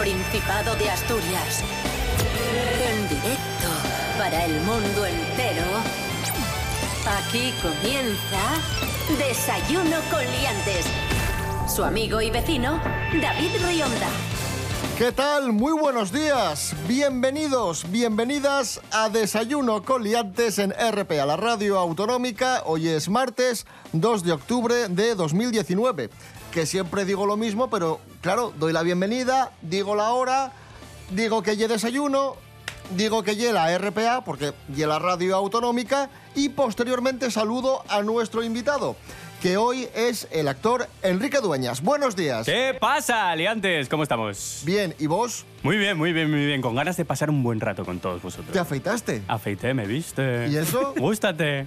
Principado de Asturias. En directo para el mundo entero. Aquí comienza Desayuno con Liantes. Su amigo y vecino, David Rionda. ¿Qué tal? Muy buenos días. Bienvenidos, bienvenidas a Desayuno con Liantes en RP, a la radio autonómica. Hoy es martes 2 de octubre de 2019. Que siempre digo lo mismo, pero claro, doy la bienvenida, digo la hora, digo que ya desayuno, digo que ya la RPA, porque ya la radio autonómica, y posteriormente saludo a nuestro invitado que hoy es el actor Enrique Dueñas. Buenos días. ¿Qué pasa, aliantes? ¿Cómo estamos? Bien, ¿y vos? Muy bien, muy bien, muy bien. Con ganas de pasar un buen rato con todos vosotros. ¿Te afeitaste? Afeité, me viste. ¿Y eso? Gústate.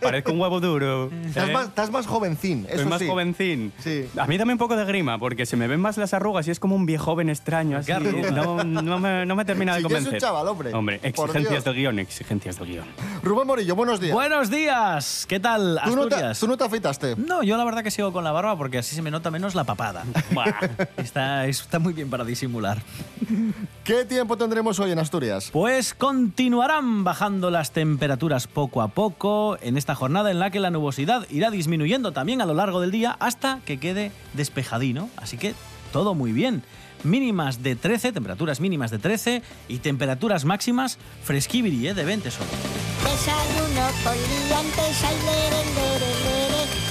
Parezco un huevo duro. Estás, ¿eh? más, estás más jovencín, eso Soy más sí. jovencín. Sí. A mí dame un poco de grima, porque se me ven más las arrugas y es como un viejo joven extraño. Así. No, no me, no me termina de ya es un convencer. chaval, hombre. Hombre, exigencias del guion, exigencias del guion. Rubén Morillo, buenos días. Buenos días, ¿qué tal ¿Tú, no te, Asturias? tú no te afeitaste? No, yo la verdad que sigo con la barba porque así se me nota menos la papada. Está, está muy bien para disimular. ¿Qué tiempo tendremos hoy en Asturias? Pues continuarán bajando las temperaturas poco a poco en esta jornada en la que la nubosidad irá disminuyendo también a lo largo del día hasta que quede despejadino. Así que todo muy bien. Mínimas de 13, temperaturas mínimas de 13 y temperaturas máximas fresquibiri, ¿eh? de 20 solo. Desayuno con liantes, ay, lere, lere, lere.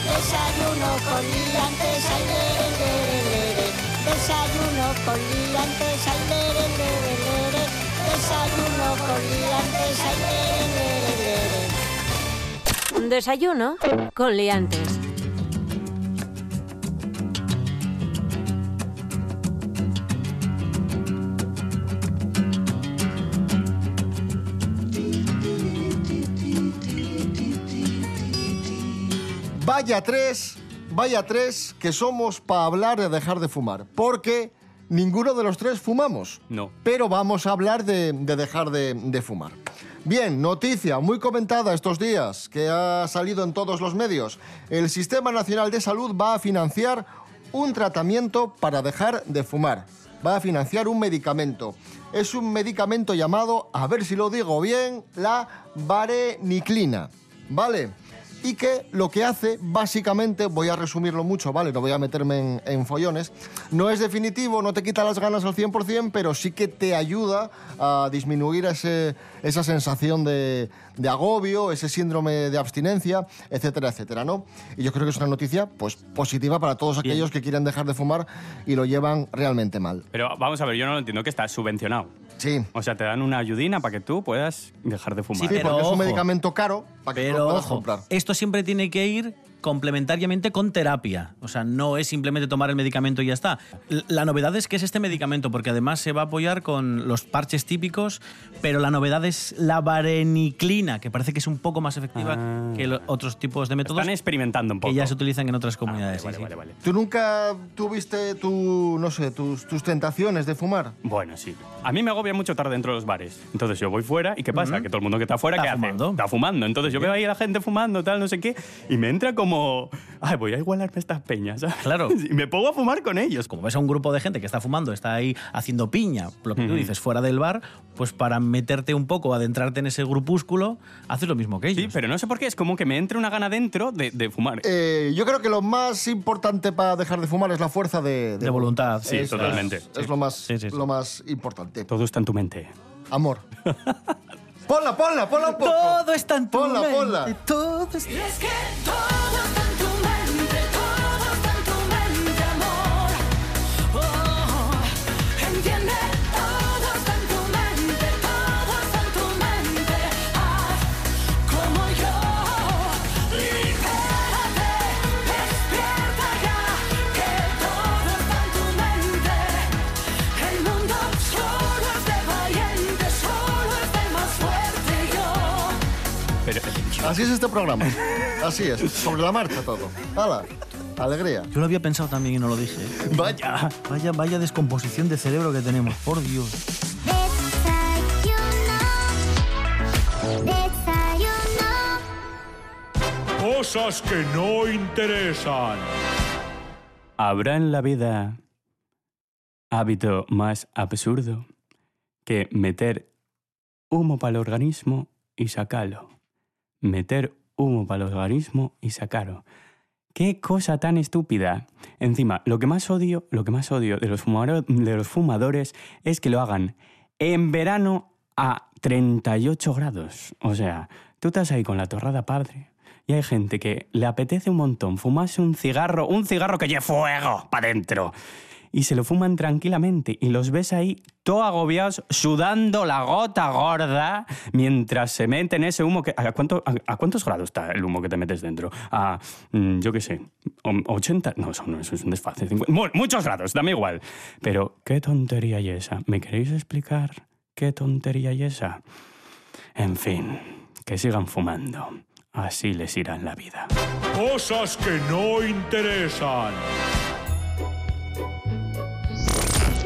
Desayuno con liantes, ay, lere, lere, lere. Desayuno con liantes, ay, lere, lere, lere. Desayuno con liantes, ay, lere, lere, lere. Desayuno con Liantes. Vaya tres, vaya tres que somos para hablar de dejar de fumar. Porque ninguno de los tres fumamos. No. Pero vamos a hablar de, de dejar de, de fumar. Bien, noticia muy comentada estos días que ha salido en todos los medios. El Sistema Nacional de Salud va a financiar un tratamiento para dejar de fumar. Va a financiar un medicamento. Es un medicamento llamado, a ver si lo digo bien, la vareniclina. ¿Vale? Y que lo que hace, básicamente, voy a resumirlo mucho, ¿vale? No voy a meterme en, en follones, no es definitivo, no te quita las ganas al 100%, pero sí que te ayuda a disminuir ese- esa sensación de, de agobio, ese síndrome de abstinencia, etcétera, etcétera, ¿no? Y yo creo que es una noticia, pues, positiva para todos aquellos que quieren dejar de fumar y lo llevan realmente mal. Pero vamos a ver, yo no lo entiendo que está subvencionado. Sí. O sea, te dan una ayudina para que tú puedas dejar de fumar. Sí, Pero porque es un ojo. medicamento caro para que Pero lo puedas ojo, comprar. esto siempre tiene que ir complementariamente con terapia. O sea, no es simplemente tomar el medicamento y ya está. La novedad es que es este medicamento, porque además se va a apoyar con los parches típicos, pero la novedad es la vareniclina, que parece que es un poco más efectiva Ah. que los otros tipos de métodos Están experimentando un poco. que ya se utilizan en otras Ah, comunidades. vale, sí, vale, sí. vale, vale. ¿Tú nunca tuviste tu, no sé, tus, tus tentaciones de fumar? Bueno, sí. A mí me agobia mucho estar dentro de los bares. Entonces yo voy fuera y ¿qué pasa? Que todo el mundo que está fuera, Está ¿qué hace? fumando. Está fumando. Entonces yo veo ahí a la gente fumando, tal, no sé qué, y me entra como, ay, voy a igualarme estas peñas. ¿sabes? Claro. Y me pongo a fumar con ellos. Como ves a un grupo de gente que está fumando, está ahí haciendo piña, lo que tú dices, fuera del bar, pues para meterte un poco, adentrarte en ese grupúsculo, haces lo mismo que ellos. Sí, pero no sé por qué, es como que me entra una gana dentro de, de fumar. Eh, yo creo que lo más importante para dejar de fumar es la fuerza de, De voluntad. Sí, Es- totalmente. Es, es lo, más, Sí, sí, sí. lo más importante. Todo está en tu mente. Amor. ponla, ponla, ponla un poco. Todo está en tu Ponla, mente, ponla. Todo está... Es que todo está Así es este programa. Así es. Sobre la marcha todo. ¡Hala! Alegría. Yo lo había pensado también y no lo dije. ¿eh? vaya. Vaya, vaya descomposición de cerebro que tenemos, por Dios. Desayuno, desayuno. Cosas que no interesan. Habrá en la vida hábito más absurdo que meter humo para el organismo y sacarlo. Meter humo para el organismo y sacarlo. Qué cosa tan estúpida. Encima, lo que más odio, lo que más odio de los, fumaro- de los fumadores es que lo hagan en verano a 38 grados. O sea, tú estás ahí con la torrada padre y hay gente que le apetece un montón fumarse un cigarro, un cigarro que lleve fuego para dentro. Y se lo fuman tranquilamente y los ves ahí todo agobiados, sudando la gota gorda, mientras se meten ese humo que... ¿A, cuánto- a- a cuántos grados está el humo que te metes dentro? A, mm, yo qué sé, o- 80... No, eso no, eso es un desfase. 50 mu- muchos grados, dame igual. Pero, ¿qué tontería y esa? ¿Me queréis explicar qué tontería y esa? En fin, que sigan fumando. Así les irá en la vida. Cosas que no interesan.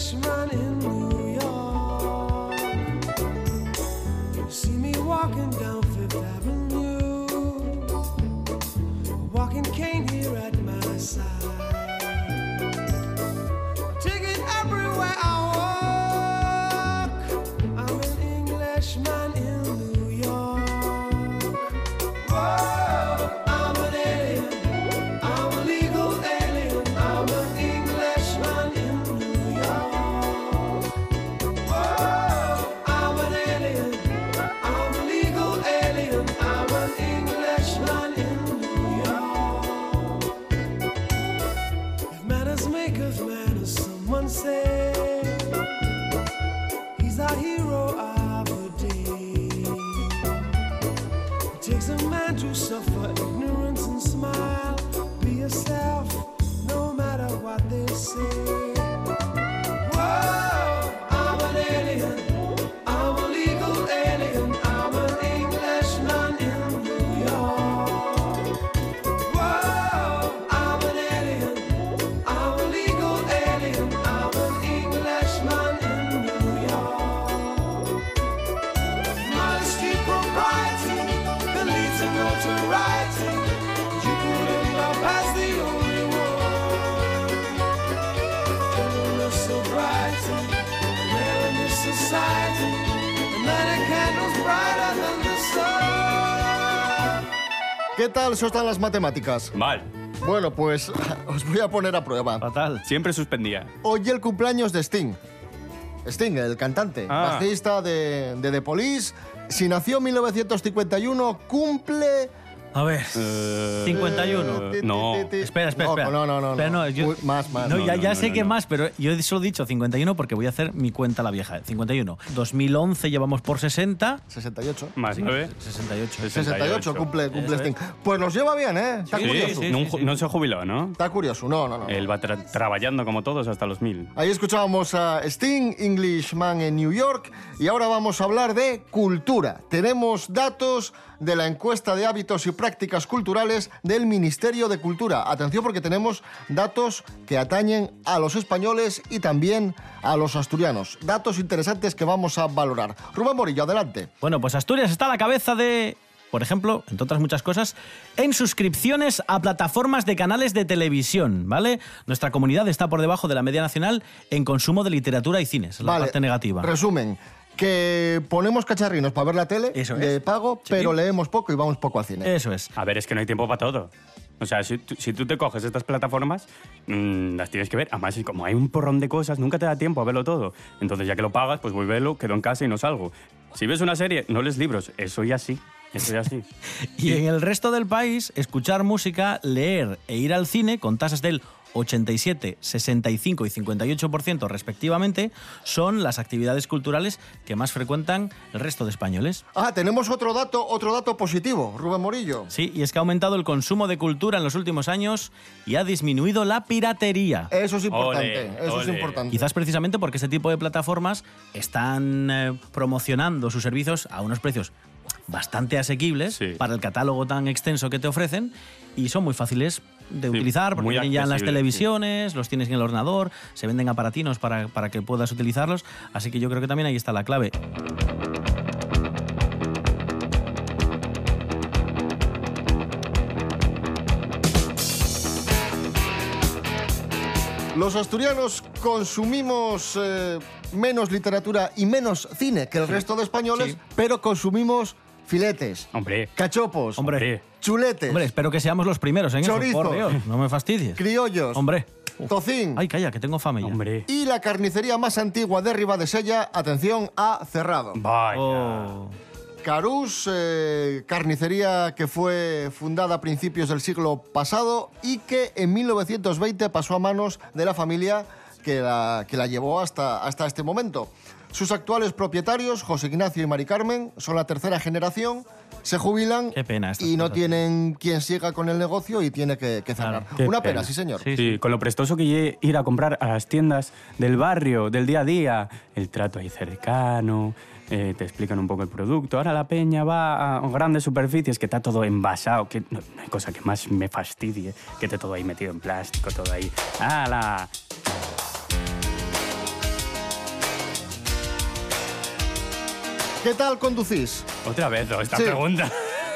cashman in say ¿Qué tal eso están las matemáticas? Mal. Bueno, pues os voy a poner a prueba. Fatal. Siempre suspendía. Hoy el cumpleaños de Sting. Sting, el cantante, Ah. bajista de, de The Police. Si nació en 1951, cumple... A ver, Eh, 51. eh, no. Espera, espera, No, espera. no, no, no, Espera, no. yo- Uy, más, más. No, No, ya, no, ya no, sé no, que no. más, pero yo he solo dicho 51 porque voy a hacer mi cuenta la vieja. 51. 2011 llevamos por 60. 68. Más nueve. 68. 68 cumple, cumple Eso Sting. Pues nos lleva bien, ¿eh? Está Sí, curioso. no, no se jubiló, ¿no? Está curioso. No, no, no. Él va tra- trabajando como todos hasta los mil. Ahí escuchábamos a Sting, Englishman en New York, y ahora vamos a hablar de cultura. Tenemos datos de la encuesta de hábitos y prácticas culturales del Ministerio de Cultura. Atención porque tenemos datos que atañen a los españoles y también a los asturianos. Datos interesantes que vamos a valorar. Rubén Morillo, adelante. Bueno, pues Asturias está a la cabeza de, por ejemplo, entre otras muchas cosas, en suscripciones a plataformas de canales de televisión, ¿vale? Nuestra comunidad está por debajo de la media nacional en consumo de literatura y cines, la parte negativa. Resumen. Que ponemos cacharrinos para ver la tele Eso de es. pago, Sí. pero leemos poco y vamos poco al cine. Eso es. A ver, es que no hay tiempo para todo. O sea, si, tú- si tú te coges estas plataformas, mm, las tienes que ver. Además, y como hay un porrón de cosas, nunca te da tiempo a verlo todo. Entonces, ya que lo pagas, pues voy a verlo, quedo en casa y no salgo. Si ves una serie, no lees libros. Eso ya sí. Eso ya sí. Y en el resto del país, escuchar música, leer e ir al cine con tasas del 87, 65 y 58% respectivamente, son las actividades culturales que más frecuentan el resto de españoles. Ah, tenemos otro dato, otro dato positivo, Rubén Morillo. Sí, y es que ha aumentado el consumo de cultura en los últimos años y ha disminuido la piratería. Eso es importante, eso es importante. Quizás precisamente porque este tipo de plataformas están eh, promocionando sus servicios a unos precios bastante asequibles Sí. para el catálogo tan extenso que te ofrecen y son muy fáciles de utilizar porque vienen ya en las televisiones, los tienes en el ordenador, se venden aparatinos para, para que puedas utilizarlos, así que yo creo que también ahí está la clave. Los asturianos consumimos eh, menos literatura y menos cine que el resto de españoles, Sí. pero consumimos filetes, Hombre. cachopos, Hombre, chuletes, hombre, espero que seamos los primeros en eso, por. Dios, no me fastidies. criollos, Hombre. Uf. tocín. Ay, calla, que tengo fame ya. Hombre. Y la carnicería más antigua de Ribadesella, atención, ha cerrado. Vaya. Oh. Carús, eh, carnicería que fue fundada a principios del siglo pasado y que en 1920 pasó a manos de la familia que la, que la llevó hasta, hasta este momento. Sus actuales propietarios, José Ignacio y Mari Carmen, son la tercera generación, se jubilan Qué pena estas y no cosas. tienen quien siga con el negocio y tiene que, que cerrar. Qué Una pena, sí señor. Sí, Sí, con lo prestoso que lle- ir a comprar a las tiendas del barrio, del día a día, el trato ahí cercano, eh, te explican un poco el producto. Ahora la peña va a grandes superficies que está todo envasado, que no, no hay cosa que más me fastidie, que esté todo ahí metido en plástico, todo ahí. ¡Hala! ¿Qué tal conducís? Otra vez, ¿no? esta Sí. pregunta.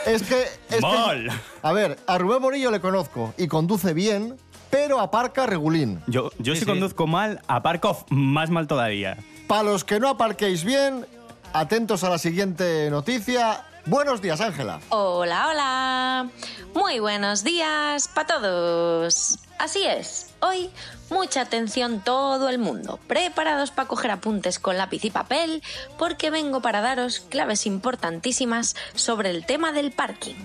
Es que... es que- Mal. a ver, a Rubén Morillo le conozco y conduce bien, pero aparca regulín. Yo, yo Sí, si sí. conduzco mal, aparco más mal todavía. Para los que no aparquéis bien, atentos a la siguiente noticia. Buenos días, Ángela. Hola, hola. Buenos días para todos. Así es, hoy mucha atención todo el mundo. Preparados para coger apuntes con lápiz y papel porque vengo para daros claves importantísimas sobre el tema del parking.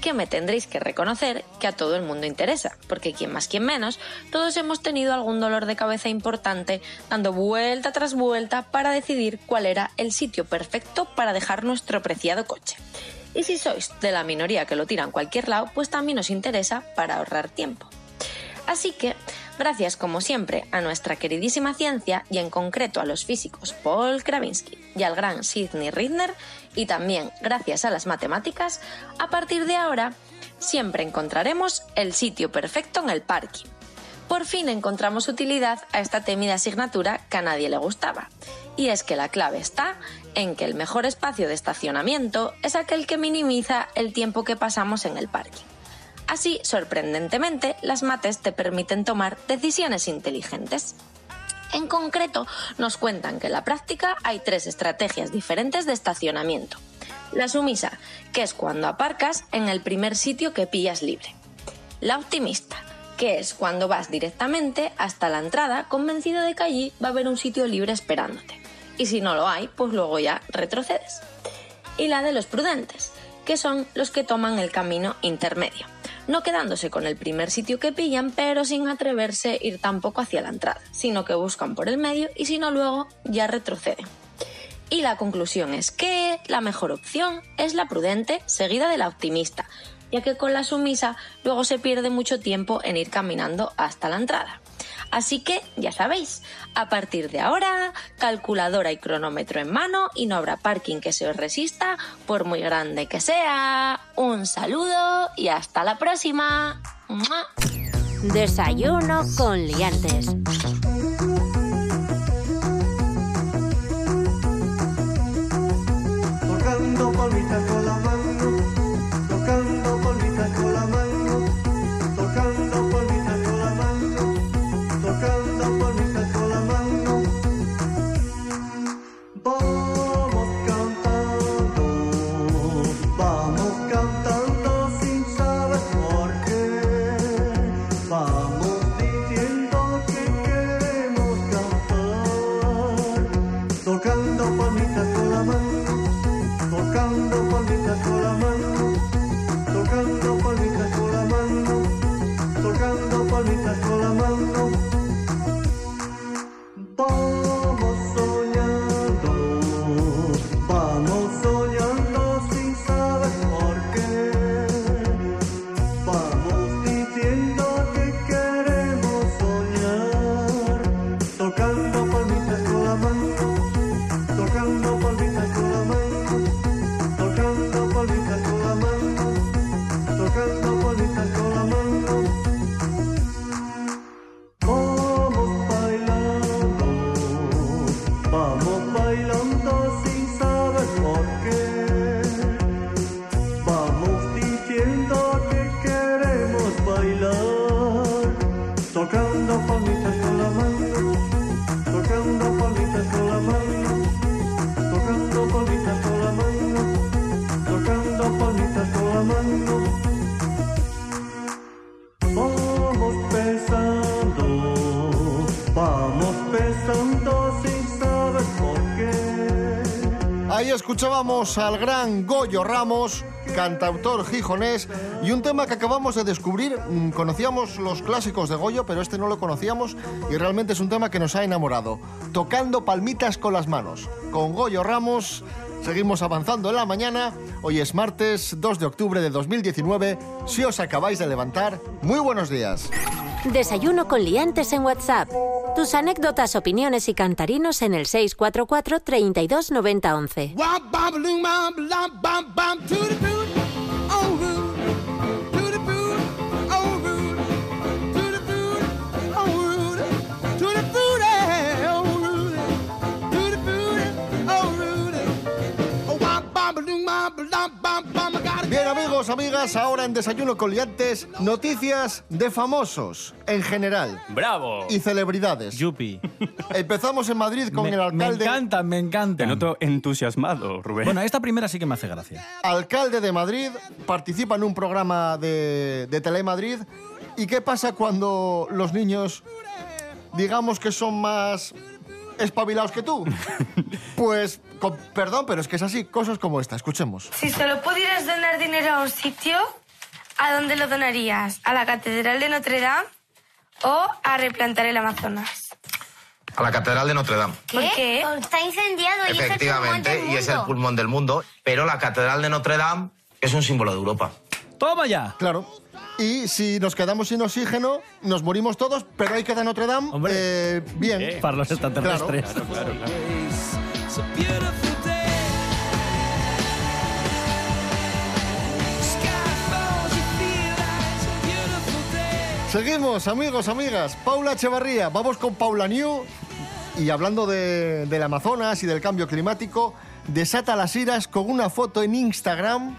Que me tendréis que reconocer que a todo el mundo interesa, porque quien más, quien menos, todos hemos tenido algún dolor de cabeza importante dando vuelta tras vuelta para decidir cuál era el sitio perfecto para dejar nuestro preciado coche. Y si sois de la minoría que lo tira en cualquier lado, pues también os interesa para ahorrar tiempo. Así que, gracias como siempre a nuestra queridísima ciencia y en concreto a los físicos Paul Kravinsky y al gran Sidney Rittner, y también gracias a las matemáticas, a partir de ahora siempre encontraremos el sitio perfecto en el parking. Por fin encontramos utilidad a esta temida asignatura que a nadie le gustaba. Y es que la clave está en que el mejor espacio de estacionamiento es aquel que minimiza el tiempo que pasamos en el parking. Así, sorprendentemente, las mates te permiten tomar decisiones inteligentes. En concreto, nos cuentan que en la práctica hay tres estrategias diferentes de estacionamiento. La sumisa, que es cuando aparcas en el primer sitio que pillas libre. La optimista, que es cuando vas directamente hasta la entrada convencido de que allí va a haber un sitio libre esperándote. Y si no lo hay, pues luego ya retrocedes. Y la de los prudentes, que son los que toman el camino intermedio, no quedándose con el primer sitio que pillan, pero sin atreverse a ir tampoco hacia la entrada, sino que buscan por el medio y si no luego ya retroceden. Y la conclusión es que la mejor opción es la prudente seguida de la optimista, ya que con la sumisa luego se pierde mucho tiempo en ir caminando hasta la entrada. Así que, ya sabéis, a partir de ahora, calculadora y cronómetro en mano y no habrá parking que se os resista, por muy grande que sea. Un saludo y hasta la próxima. ¡Mua! Desayuno con liantes. Tocando ağlamam escuchábamos al gran Goyo Ramos, cantautor gijonés, y un tema que acabamos de descubrir. Mm, Conocíamos los clásicos de Goyo, pero este no lo conocíamos y realmente es un tema que nos ha enamorado. Tocando palmitas con las manos. Con Goyo Ramos seguimos avanzando en la mañana. Hoy es martes 2 de octubre de 2019. Si os acabáis de levantar, muy buenos días. Desayuno con liantes en WhatsApp. Tus anécdotas, opiniones y cantarinos en el 644 32 90 11. Bien amigos, amigas, ahora en Desayuno con Liantes, noticias de famosos en general ¡Bravo! y celebridades. Yupi. Empezamos en Madrid con me, el me alcalde, encanta, me encanta. Te noto entusiasmado, Rubén. Bueno, esta primera sí que me hace gracia. alcalde de Madrid, participa en un programa de, de Telemadrid. ¿Y qué pasa cuando los niños, digamos que son más espabilados que tú? Pues, con- perdón, pero es que es así, cosas como esta, escuchemos. Si solo pudieras donar dinero a un sitio, ¿a dónde lo donarías? ¿A la Catedral de Notre Dame o a replantar el Amazonas? A la Catedral de Notre Dame. ¿Por qué? Está incendiado y es el pulmón Efectivamente, del y es el mundo. pulmón del mundo. Pero la Catedral de Notre Dame es un símbolo de Europa. ¡Toma ya! Claro. Y si nos quedamos sin oxígeno, nos morimos todos, pero ahí queda Notre Dame. Hombre. eh, bien. Para los extraterrestres. Claro, claro, claro. It's a beautiful day. Sky falls, you feel like it's a beautiful day. Seguimos, amigos, amigas. Paula Echevarría, vamos con Paula New. Y hablando de, del Amazonas y del cambio climático, desata las iras con una foto en Instagram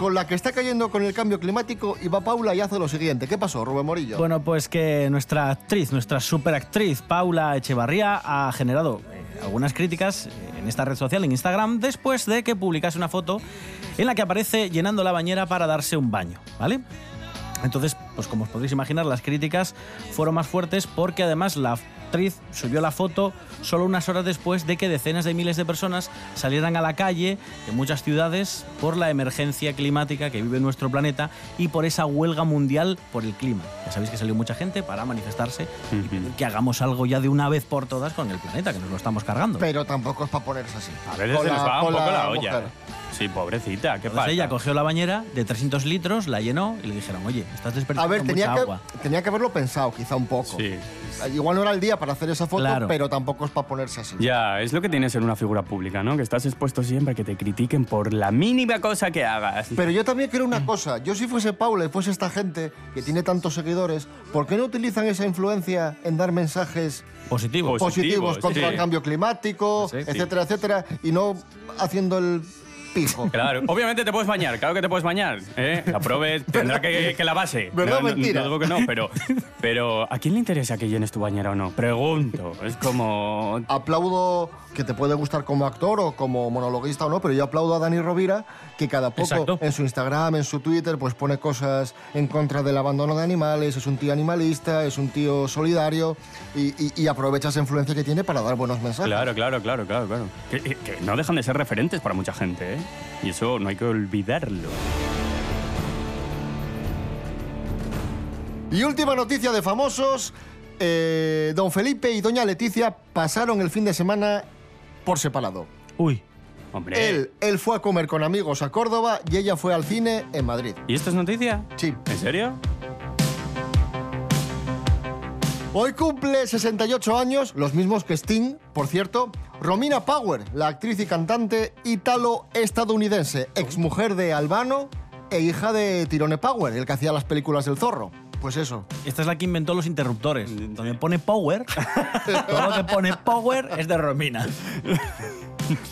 con la que está cayendo con el cambio climático y va Paula y hace lo siguiente. ¿Qué pasó, Rubén Morillo? Bueno, pues que nuestra actriz, nuestra superactriz Paula Echevarría ha generado algunas críticas en esta red social, en Instagram, después de que publicase una foto en la que aparece llenando la bañera para darse un baño, ¿vale? Entonces, pues como os podéis imaginar, las críticas fueron más fuertes porque además la actriz subió la foto solo unas horas después de que decenas de miles de personas salieran a la calle en muchas ciudades por la emergencia climática que vive nuestro planeta y por esa huelga mundial por el clima. Ya sabéis que salió mucha gente para manifestarse y pedir que hagamos algo ya de una vez por todas con el planeta, que nos lo estamos cargando. Pero tampoco es para ponerse así. A veces se les la- va un poco la la olla. mujer. Sí, pobrecita, ¿qué Entonces pasa? ella cogió la bañera de 300 litros, la llenó y le dijeron, oye, estás A desperdiciando ver, tenía mucha que, agua. tenía que haberlo pensado, quizá un poco. Sí. Igual no era el día para hacer esa foto, Claro. pero tampoco es para ponerse así. Ya, es lo que tiene ser una figura pública, ¿no? Que estás expuesto siempre a que te critiquen por la mínima cosa que hagas. Pero yo también creo Mm. una cosa. Yo si fuese Paula y fuese esta gente que tiene tantos seguidores, ¿por qué no utilizan esa influencia en dar mensajes Positivo. Positivo, positivos contra sí. el cambio climático, sí. etcétera, etcétera, y no haciendo el pijo? Claro, obviamente te puedes bañar, claro que te puedes bañar. ¿eh? La prove tendrá que, que la base. ¿Verdad o no, no- mentira? no digo que no, pero, pero ¿a quién le interesa que llenes tu bañera o no? Pregunto. Es como... Aplaudo que te puede gustar como actor o como monologuista o no, pero yo aplaudo a Dani Rovira que cada poco Exacto. en su Instagram, en su Twitter, pues pone cosas en contra del abandono de animales, es un tío animalista, es un tío solidario y, y- y aprovecha esa influencia que tiene para dar buenos mensajes. Claro, claro, claro, claro, claro. Que, que no dejan de ser referentes para mucha gente, ¿eh? Y eso no hay que olvidarlo. Y última noticia de famosos. eh, don Felipe y doña Leticia pasaron el fin de semana por separado. Uy, Hombre. Él, él fue a comer con amigos a Córdoba y ella fue al cine en Madrid. ¿Y esto es noticia? Sí. ¿En serio? Hoy cumple 68 años, los mismos que Sting, por cierto, Romina Power, la actriz y cantante ítalo-estadounidense, exmujer de Albano e hija de Tirone Power, el que hacía las películas del zorro. Pues eso. esta es la que inventó los interruptores. Donde pone power, todo lo que pone power es de Romina.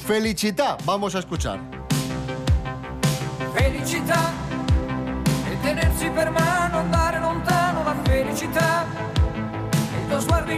Felicità, vamos a escuchar. Felicità e tenersi per mano,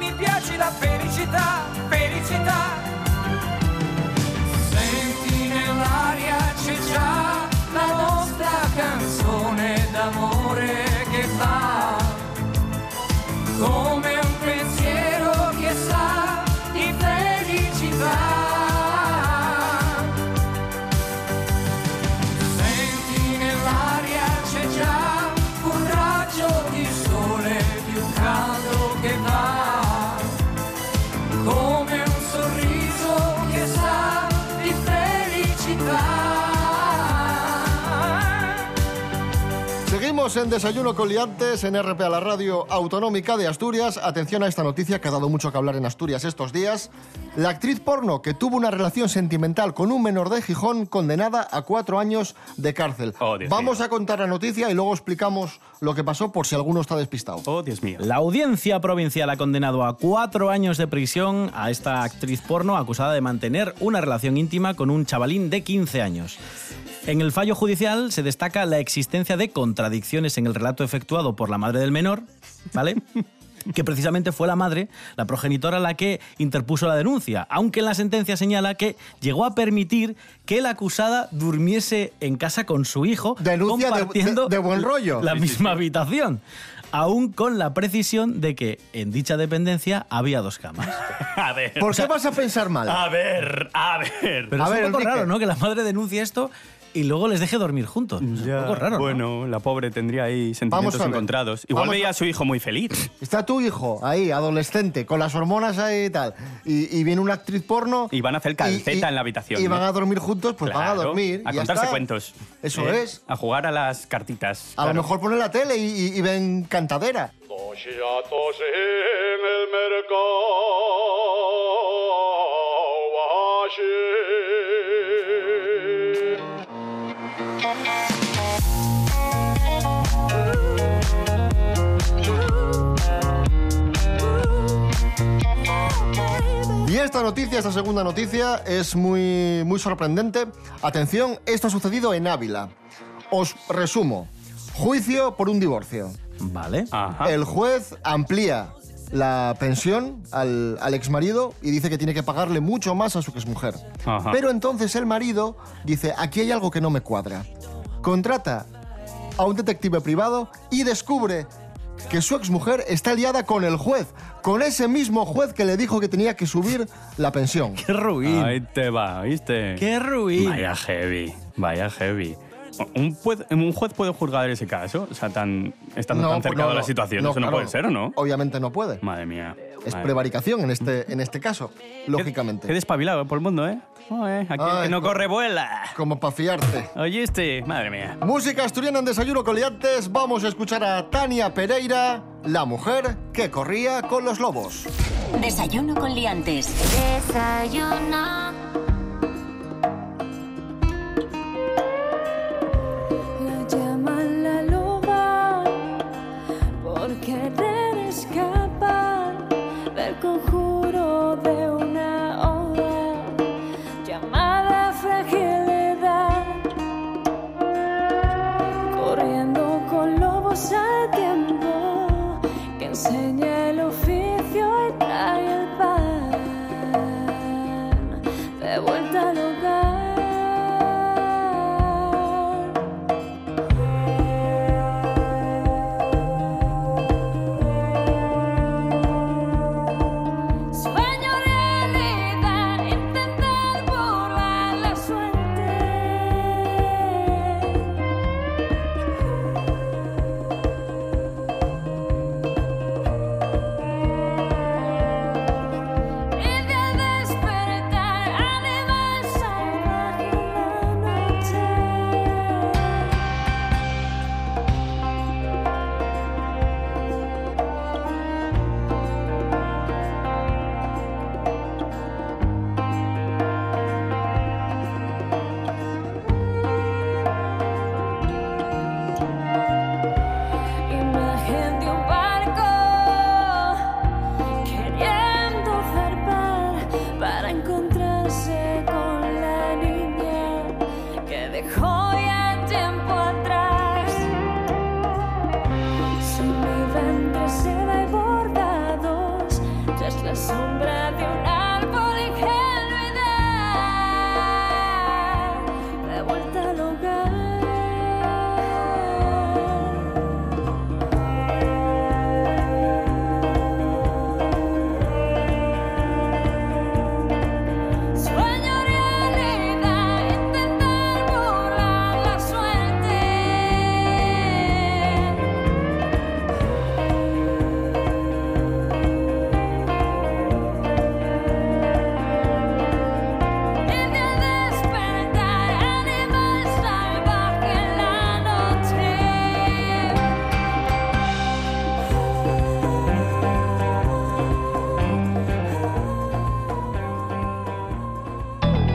mi piace la felicità felicità Seguimos en Desayuno con Liantes en RPA, la radio autonómica de Asturias. Atención a esta noticia que ha dado mucho que hablar en Asturias estos días. La actriz porno que tuvo una relación sentimental con un menor de Gijón condenada a cuatro años de cárcel. Oh, Dios Vamos a contar la noticia y luego explicamos lo que pasó por si alguno está despistado. Oh, Dios mío. La audiencia provincial ha condenado a cuatro años de prisión a esta actriz porno acusada de mantener una relación íntima con un chavalín de 15 años. En el fallo judicial se destaca la existencia de contradicciones en el relato efectuado por la madre del menor, ¿vale? que precisamente fue la madre, la progenitora, la que interpuso la denuncia, aunque en la sentencia señala que llegó a permitir que la acusada durmiese en casa con su hijo, Denuncia de- compartiendo de- de buen rollo. la misma habitación, aún con la precisión de que en dicha dependencia había dos camas. A ver. ¿Por qué vas a pensar mal? A ver, a ver. Pero A es ver, un poco Enrique. raro, ¿no? Que la madre denuncie esto y luego les deje dormir juntos. Es un poco raro, ¿no? Bueno, la pobre tendría ahí sentimientos Vamos a ver. encontrados. Igual Vamos veía a- a su hijo muy feliz. Está tu hijo ahí, adolescente, con las hormonas ahí y tal. Y, y viene una actriz porno. Y van a hacer calceta y- y- en la habitación. Y van ¿no? a dormir juntos, pues van a Claro, dormir. A y ya contarse está. cuentos. Eso ¿eh? es. A jugar a las cartitas. A lo mejor ponen la tele y, y- y ven cantadera. Tosciatos en el mercado esta noticia, esta segunda noticia, es muy, muy sorprendente. Atención, esto ha sucedido en Ávila. Os resumo. Juicio por un divorcio. Vale. El juez amplía la pensión al, al exmarido y dice que tiene que pagarle mucho más a su exmujer. Ajá. Pero entonces el marido dice, aquí hay algo que no me cuadra. Contrata a un detective privado y descubre que su exmujer está liada con el juez, con ese mismo juez que le dijo que tenía que subir la pensión. ¡Qué ruin! Ahí te va, ¿viste? ¡Qué ruin! Vaya heavy, vaya heavy. ¿Un juez, ¿Un juez puede juzgar ese caso? O sea, tan, estando tan pues cerca de la situación. no, Eso no claro. puede ser, ¿o no? Obviamente no puede. Madre mía. Es Madre- prevaricación en este, en este caso, lógicamente. Qué despabilado por el mundo, ¿eh? Aquí el que no co- corre vuela. Como para fiarte. ¿Oíste? Madre mía. Música asturiana en Desayuno Coliantes. Vamos a escuchar a Tania Pereira, la mujer que corría con los lobos. Desayuno con liantes. Desayuno.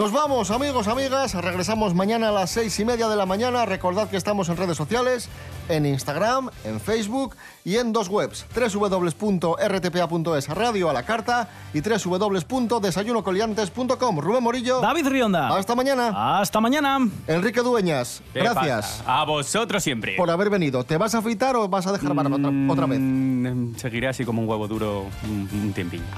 Nos vamos, amigos, amigas. Regresamos mañana a las seis y media de la mañana. Recordad que estamos en redes sociales, en Instagram, en Facebook y en dos webs: www.rtpa.es, radio a la carta, y www.desayunocoliantes.com. Rubén Morillo. David Rionda. Hasta mañana. Hasta mañana. Enrique Dueñas. ¿Qué Gracias pasa? A vosotros siempre. por haber venido. ¿Te vas a afeitar o vas a dejar barba otra, otra vez? Mm, Seguiré así como un huevo duro un, un tiempín.